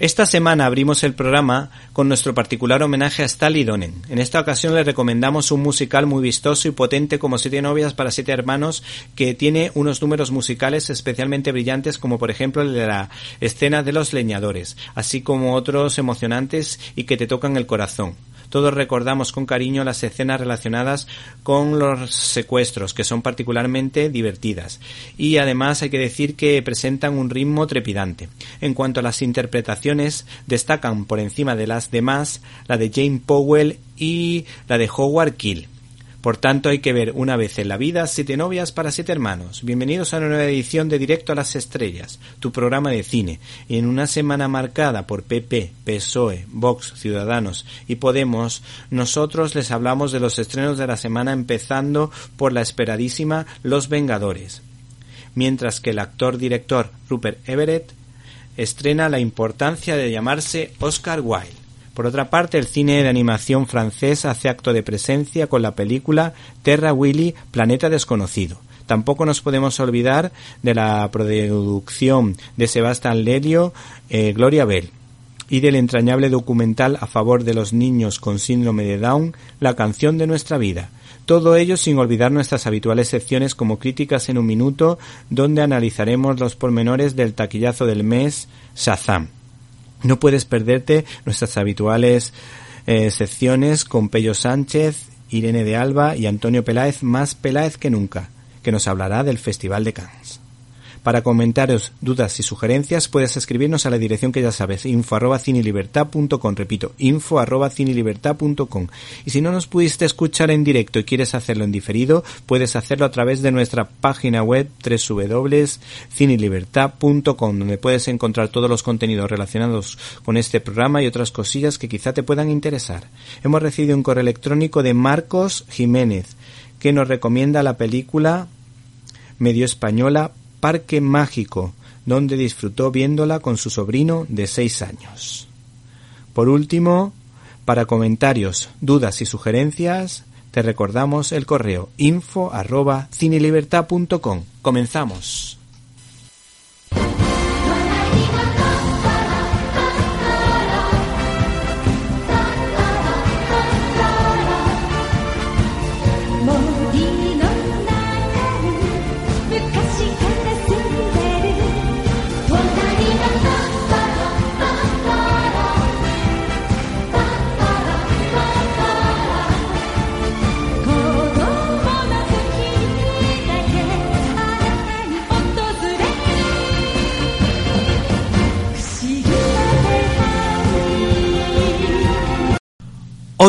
Esta semana abrimos el programa con nuestro particular homenaje a Stally Donen. En esta ocasión le recomendamos un musical muy vistoso y potente como Siete novias para siete hermanos que tiene unos números musicales especialmente brillantes como por ejemplo el de la escena de los leñadores, así como otros emocionantes y que te tocan el corazón. Todos recordamos con cariño las escenas relacionadas con los secuestros, que son particularmente divertidas. Y además hay que decir que presentan un ritmo trepidante. En cuanto a las interpretaciones, destacan por encima de las demás la de Jane Powell y la de Howard Keel. Por tanto, hay que ver una vez en la vida Siete novias para siete hermanos. Bienvenidos a una nueva edición de Directo a las Estrellas, tu programa de cine. Y en una semana marcada por PP, PSOE, Vox, Ciudadanos y Podemos, nosotros les hablamos de los estrenos de la semana empezando por la esperadísima Los Vengadores. Mientras que el actor-director Rupert Everett estrena la importancia de llamarse Oscar Wilde. Por otra parte, el cine de animación francés hace acto de presencia con la película Terra Willy, Planeta Desconocido. Tampoco nos podemos olvidar de la producción de Sebastián Lelio, eh, Gloria Bell, y del entrañable documental a favor de los niños con síndrome de Down, La canción de nuestra vida. Todo ello sin olvidar nuestras habituales secciones como Críticas en un minuto, donde analizaremos los pormenores del taquillazo del mes, Shazam. No puedes perderte nuestras habituales eh, secciones con Pello Sánchez, Irene de Alba y Antonio Peláez, más Peláez que nunca, que nos hablará del Festival de Cannes. Para comentarios, dudas y sugerencias puedes escribirnos a la dirección que ya sabes, info arroba repito, info arroba. Y si no nos pudiste escuchar en directo y quieres hacerlo en diferido, puedes hacerlo a través de nuestra página web www.cinelibertad.com, donde puedes encontrar todos los contenidos relacionados con este programa y otras cosillas que quizá te puedan interesar. Hemos recibido un correo electrónico de Marcos Jiménez, que nos recomienda la película medio española Parque Mágico, donde disfrutó viéndola con su sobrino de seis años. Por último, para comentarios, dudas y sugerencias, te recordamos el correo info. Comenzamos.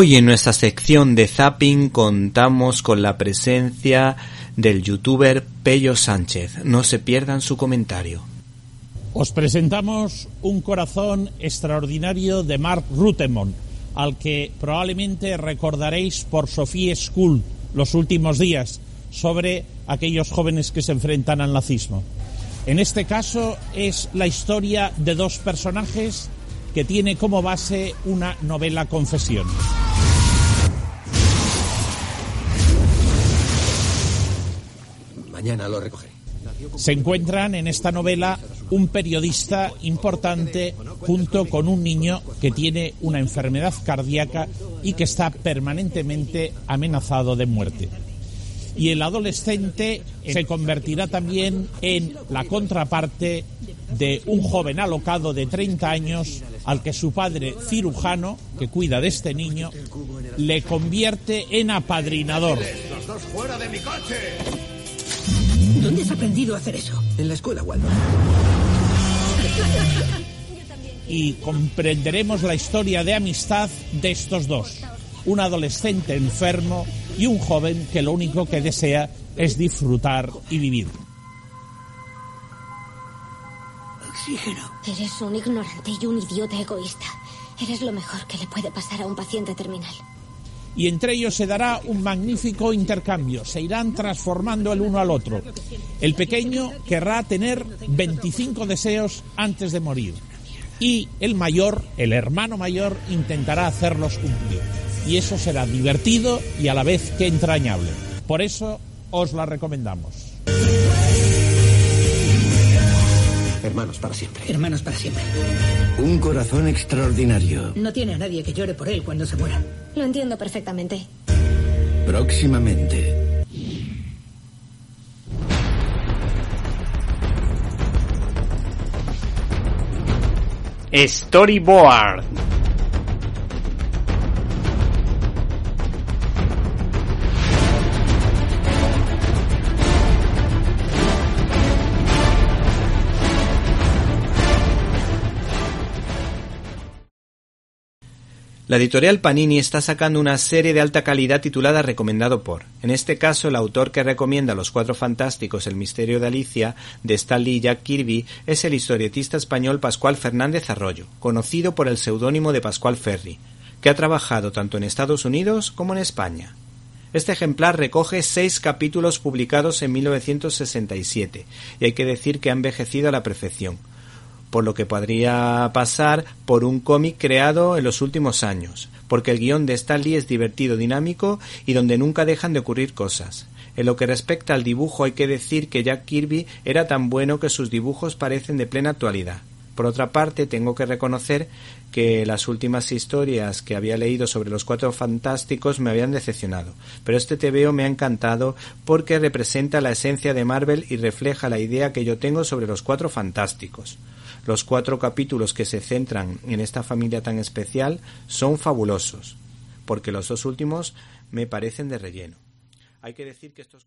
Hoy en nuestra sección de Zapping contamos con la presencia del youtuber Pello Sánchez. No se pierdan su comentario. Os presentamos un corazón extraordinario de Mark Rutemont, al que probablemente recordaréis por Sophie School los últimos días sobre aquellos jóvenes que se enfrentan al nazismo. En este caso es la historia de dos personajes que tiene como base una novela confesión. Mañana lo recogeré. Se encuentran en esta novela un periodista importante junto con un niño que tiene una enfermedad cardíaca y que está permanentemente amenazado de muerte. y el adolescente se convertirá también en la contraparte de un joven alocado de 30 años al que su padre cirujano, que cuida de este niño, le convierte en apadrinador. ¿Dónde has aprendido a hacer eso? En la escuela, Walmart. y comprenderemos la historia de amistad de estos dos. Un adolescente enfermo y un joven que lo único que desea es disfrutar y vivir. Oxígeno. Eres un ignorante y un idiota egoísta. Eres lo mejor que le puede pasar a un paciente terminal. Y entre ellos se dará un magnífico intercambio. Se irán transformando el uno al otro. El pequeño querrá tener 25 deseos antes de morir. Y el mayor, el hermano mayor, intentará hacerlos cumplir. Y eso será divertido y a la vez que entrañable. Por eso os la recomendamos. Para siempre. Hermanos para siempre. Un corazón extraordinario. No tiene a nadie que llore por él cuando se muera. Lo entiendo perfectamente. Próximamente. Storyboard. La editorial Panini está sacando una serie de alta calidad titulada Recomendado por. En este caso, el autor que recomienda Los Cuatro Fantásticos, El Misterio de Alicia, de Stan Lee y Jack Kirby, es el historietista español Pascual Fernández Arroyo, conocido por el seudónimo de Pascual Ferry, que ha trabajado tanto en Estados Unidos como en España. Este ejemplar recoge seis capítulos publicados en 1967, y hay que decir que ha envejecido a la perfección por lo que podría pasar por un cómic creado en los últimos años, porque el guion de Stan Lee es divertido, dinámico y donde nunca dejan de ocurrir cosas. En lo que respecta al dibujo hay que decir que Jack Kirby era tan bueno que sus dibujos parecen de plena actualidad. Por otra parte, tengo que reconocer que las últimas historias que había leído sobre los cuatro fantásticos me habían decepcionado, pero este TVO me ha encantado porque representa la esencia de Marvel y refleja la idea que yo tengo sobre los cuatro fantásticos. Los cuatro capítulos que se centran en esta familia tan especial son fabulosos, porque los dos últimos me parecen de relleno. Hay que decir que estos.